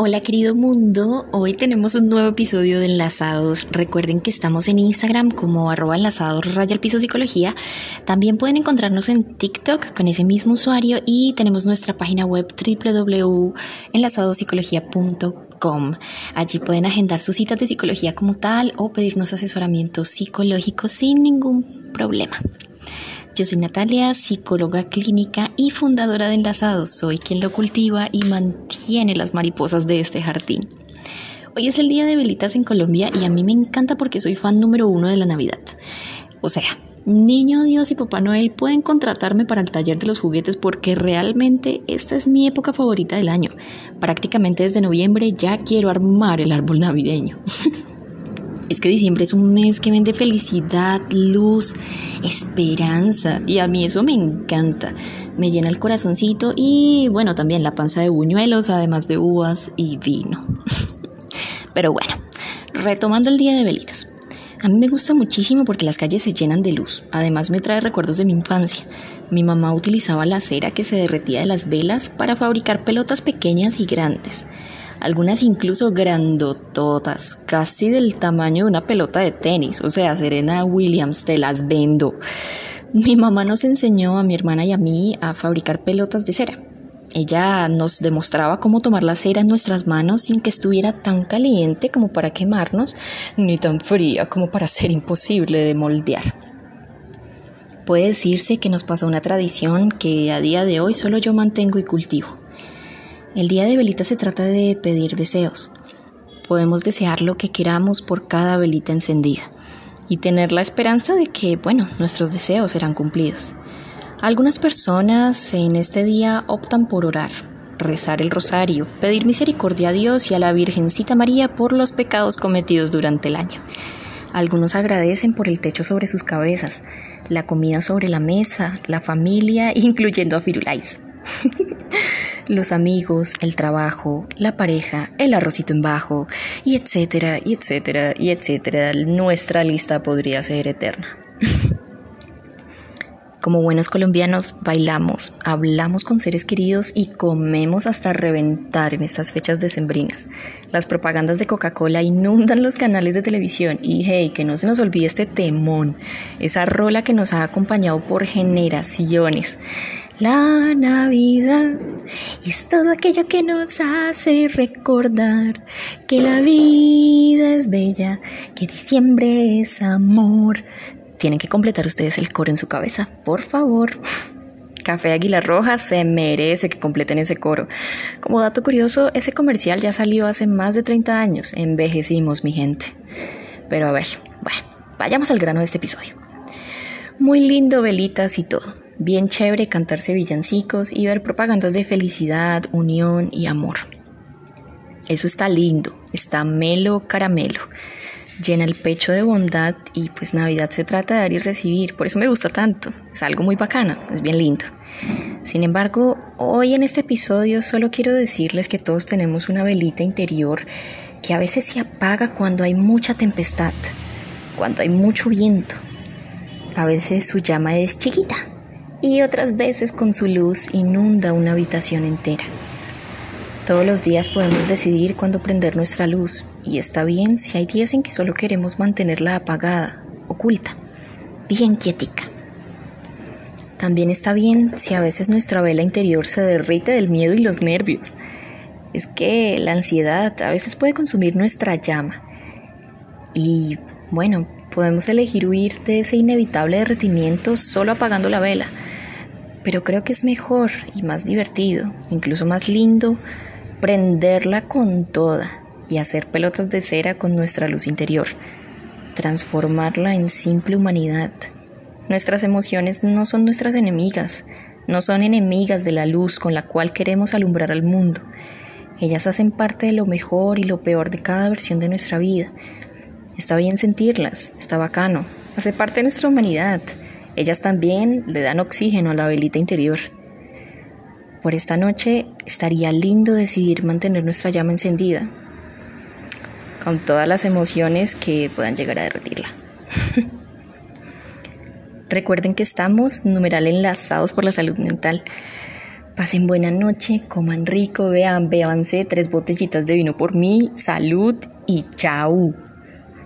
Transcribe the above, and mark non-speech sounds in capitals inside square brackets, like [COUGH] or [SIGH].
Hola querido mundo, hoy tenemos un nuevo episodio de Enlazados. Recuerden que estamos en Instagram como arroba enlazados raya piso psicología. También pueden encontrarnos en TikTok con ese mismo usuario y tenemos nuestra página web www.enlazadopsicología.com. Allí pueden agendar sus citas de psicología como tal o pedirnos asesoramiento psicológico sin ningún problema. Yo soy Natalia, psicóloga clínica y fundadora de Enlazados. Soy quien lo cultiva y mantiene las mariposas de este jardín. Hoy es el día de velitas en Colombia y a mí me encanta porque soy fan número uno de la Navidad. O sea, Niño Dios y Papá Noel pueden contratarme para el taller de los juguetes porque realmente esta es mi época favorita del año. Prácticamente desde noviembre ya quiero armar el árbol navideño. [LAUGHS] Es que diciembre es un mes que vende felicidad, luz, esperanza y a mí eso me encanta. Me llena el corazoncito y bueno, también la panza de buñuelos, además de uvas y vino. [LAUGHS] Pero bueno, retomando el día de velitas. A mí me gusta muchísimo porque las calles se llenan de luz. Además me trae recuerdos de mi infancia. Mi mamá utilizaba la cera que se derretía de las velas para fabricar pelotas pequeñas y grandes algunas incluso grandototas, casi del tamaño de una pelota de tenis. O sea, Serena Williams, te las vendo. Mi mamá nos enseñó a mi hermana y a mí a fabricar pelotas de cera. Ella nos demostraba cómo tomar la cera en nuestras manos sin que estuviera tan caliente como para quemarnos, ni tan fría como para ser imposible de moldear. Puede decirse que nos pasó una tradición que a día de hoy solo yo mantengo y cultivo. El día de velita se trata de pedir deseos. Podemos desear lo que queramos por cada velita encendida y tener la esperanza de que, bueno, nuestros deseos serán cumplidos. Algunas personas en este día optan por orar, rezar el rosario, pedir misericordia a Dios y a la Virgencita María por los pecados cometidos durante el año. Algunos agradecen por el techo sobre sus cabezas, la comida sobre la mesa, la familia, [LAUGHS] incluyendo a Firulais. [LAUGHS] los amigos, el trabajo, la pareja, el arrocito en bajo, y etcétera, y etcétera, y etcétera. Nuestra lista podría ser eterna. [LAUGHS] Como buenos colombianos, bailamos, hablamos con seres queridos y comemos hasta reventar en estas fechas decembrinas. Las propagandas de Coca-Cola inundan los canales de televisión y hey, que no se nos olvide este temón, esa rola que nos ha acompañado por generaciones. La Navidad es todo aquello que nos hace recordar que la vida es bella, que diciembre es amor. Tienen que completar ustedes el coro en su cabeza, por favor. [LAUGHS] Café Águila Roja se merece que completen ese coro. Como dato curioso, ese comercial ya salió hace más de 30 años. Envejecimos, mi gente. Pero a ver, bueno, vayamos al grano de este episodio. Muy lindo, velitas y todo bien chévere cantarse villancicos y ver propagandas de felicidad, unión y amor. Eso está lindo, está melo caramelo. Llena el pecho de bondad y pues Navidad se trata de dar y recibir, por eso me gusta tanto, es algo muy bacana, es bien lindo. Sin embargo, hoy en este episodio solo quiero decirles que todos tenemos una velita interior que a veces se apaga cuando hay mucha tempestad, cuando hay mucho viento. A veces su llama es chiquita, y otras veces con su luz inunda una habitación entera. Todos los días podemos decidir cuándo prender nuestra luz y está bien si hay días en que solo queremos mantenerla apagada, oculta, bien quietica. También está bien si a veces nuestra vela interior se derrite del miedo y los nervios. Es que la ansiedad a veces puede consumir nuestra llama. Y bueno, podemos elegir huir de ese inevitable derretimiento solo apagando la vela pero creo que es mejor y más divertido, incluso más lindo, prenderla con toda y hacer pelotas de cera con nuestra luz interior, transformarla en simple humanidad. Nuestras emociones no son nuestras enemigas, no son enemigas de la luz con la cual queremos alumbrar al mundo. Ellas hacen parte de lo mejor y lo peor de cada versión de nuestra vida. Está bien sentirlas, está bacano, hace parte de nuestra humanidad ellas también le dan oxígeno a la velita interior. Por esta noche estaría lindo decidir mantener nuestra llama encendida, con todas las emociones que puedan llegar a derretirla. [LAUGHS] Recuerden que estamos numeral enlazados por la salud mental. Pasen buena noche, coman rico, vean, bébanse tres botellitas de vino por mí, salud y chao.